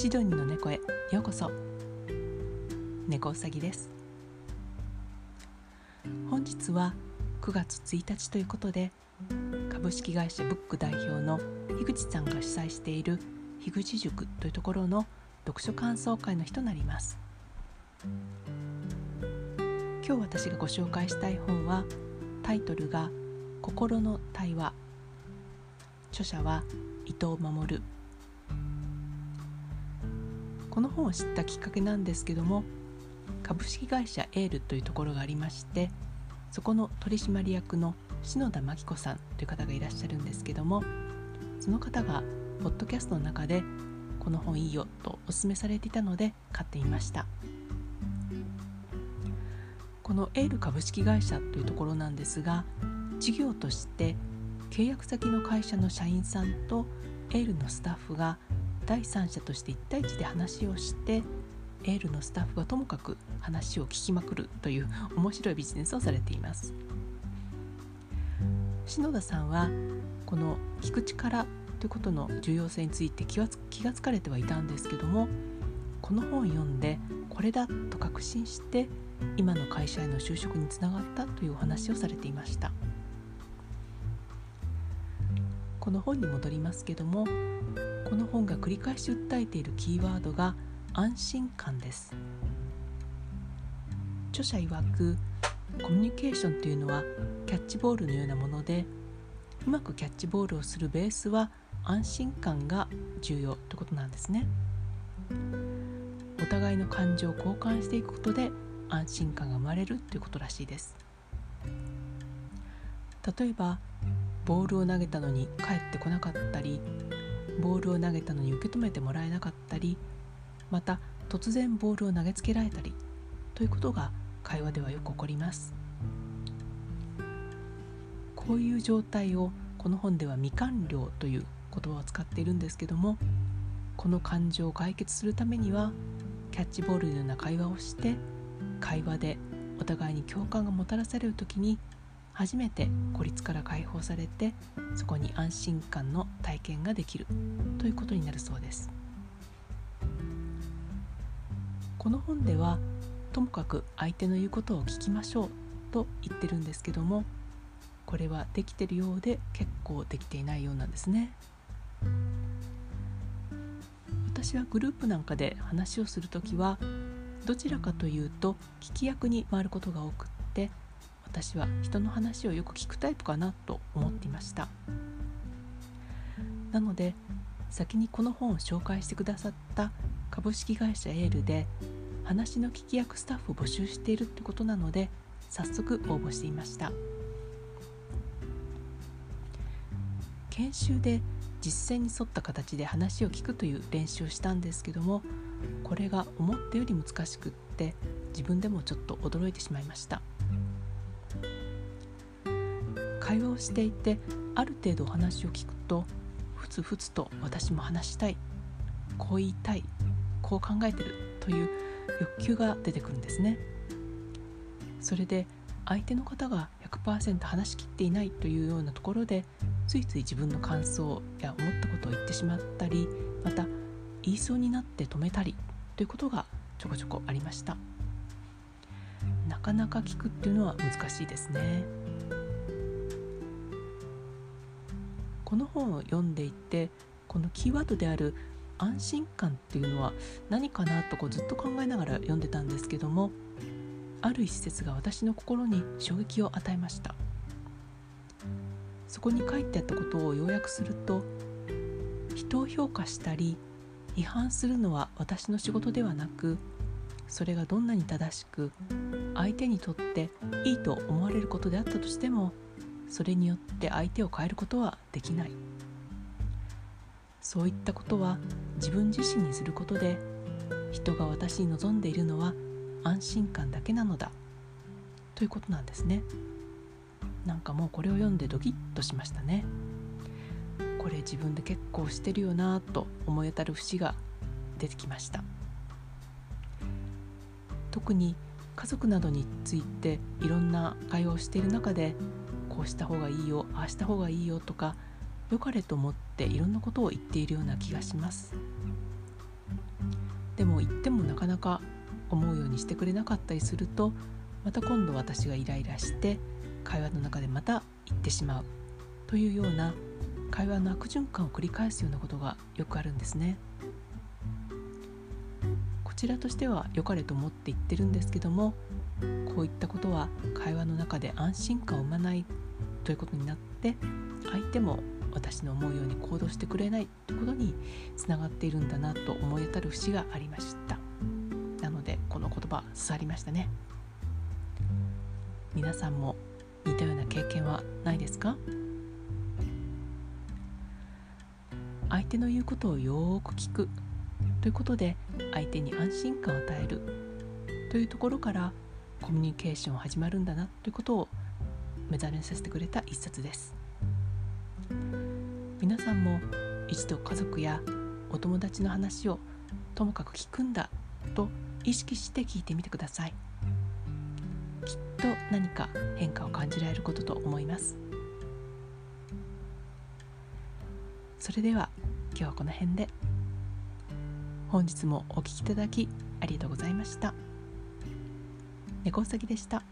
シドニーの猫へ。ようこそ。猫うさぎです。本日は9月1日ということで株式会社ブック代表の樋口さんが主催している樋口塾というところの読書感想会の日となります。今日私がご紹介したい本はタイトルが心の対話。著者は伊藤守この本を知ったきっかけなんですけども株式会社エールというところがありましてそこの取締役の篠田真紀子さんという方がいらっしゃるんですけどもその方がポッドキャストの中でこの本いいよとお勧めされていたので買ってみました。このエール株式会社というところなんですが事業として契約先の会社の社員さんとエールのスタッフが第三者として1対1で話をしてエールのスタッフがともかく話を聞きまくるという面白いビジネスをされています。篠田さんはこの聞く力ということの重要性について気は気がつかれてはいたんですけどもこの本を読んでこれだと確信して今の会社への就職につながったというお話をされていました。この本に戻りますけどもこの本が繰り返し訴えているキーワードが安心感です。著者曰くコミュニケーションというのはキャッチボールのようなものでうまくキャッチボールをするベースは安心感が重要ということなんですね。お互いの感情を交換していくことで安心感が生まれるということらしいです。例えばボールを投げたのに帰ってこなかったりボールを投げたのに受け止めてもらえなかったりまた突然ボールを投げつけられたりということが会話ではよく起こります。こういう状態をこの本では未完了という言葉を使っているんですけどもこの感情を解決するためにはキャッチボールのような会話をして会話でお互いに共感がもたらされる時に初めて孤立から解放されてそこに安心感の体験ができるということになるそうです。この本ではともかく相手の言うことを聞きましょうと言ってるんですけどもこれはできてるようで結構できていないようなんですね。私はグループなんかで話をする時はどちらかというと聞き役に回ることが多くって私は人の話をよく聞くタイプかなと思っていました。なので先にこの本を紹介してくださった株式会社エールで話の聞き役スタッフを募集しているってことなので早速応募していました。研修で実践に沿った形で話を聞くという練習をしたんですけどもこれが思ったより難しくって自分でもちょっと驚いてしまいました。会話をしていてある程度お話を聞くとふつふつと私も話したいこう言いたいこう考えてるという欲求が出てくるんですね。それで相手の方が100%話しきっていないというようなところでついつい自分の感想や思ったことを言ってしまったりまた言いそうになって止めたりということがちょこちょこありました。なかなか聞くっていうのは難しいですね。この本を読んでいてこのキーワードである安心感っていうのは何かなとこうずっと考えながら読んでたんですけどもある一節が私の心に衝撃を与えました。そこに書いてあったことを要約すると人を評価したり批判するのは私の仕事ではなくそれがどんなに正しく相手にとっていいと思われることであったとしてもそれによって相手を変えることはできない。そういったことは自分自身にすることで人が私に望んでいるのは安心感だけなのだ。ということなんですね。なんかもうこれを読んでドキッとしましたね。これ自分で結構してるよなと思い当たる節が出てきました。特に家族などについていろんな会話をしている中でこうした方がいいよああした方がいいよとか良かれと思っていろんなことを言っているような気がしますでも言ってもなかなか思うようにしてくれなかったりするとまた今度私がイライラして会話の中でまた言ってしまうというような会話の悪循環を繰り返すようなことがよくあるんですね。こちらとしては良かれと思って言ってるんですけどもこういったことは会話の中で安心感を生まないということになって相手も私の思うように行動してくれないということにつながっているんだなと思い当たる節がありました。なのでこの言葉刺さりましたね。皆さんも似たような経験はないですか？相手の言うことをよく聞くということで相手に安心感を与えるというところからコミュニケーション始まるんだなということを目覚めさせてくれた一冊です。皆さんも一度家族やお友達の話をともかく聞くんだと意識して聞いてみてください。きっと何か変化を感じられることと思います。それでは今日はこの辺で。本日もお聴きいただきありがとうございました。猫うさぎでした。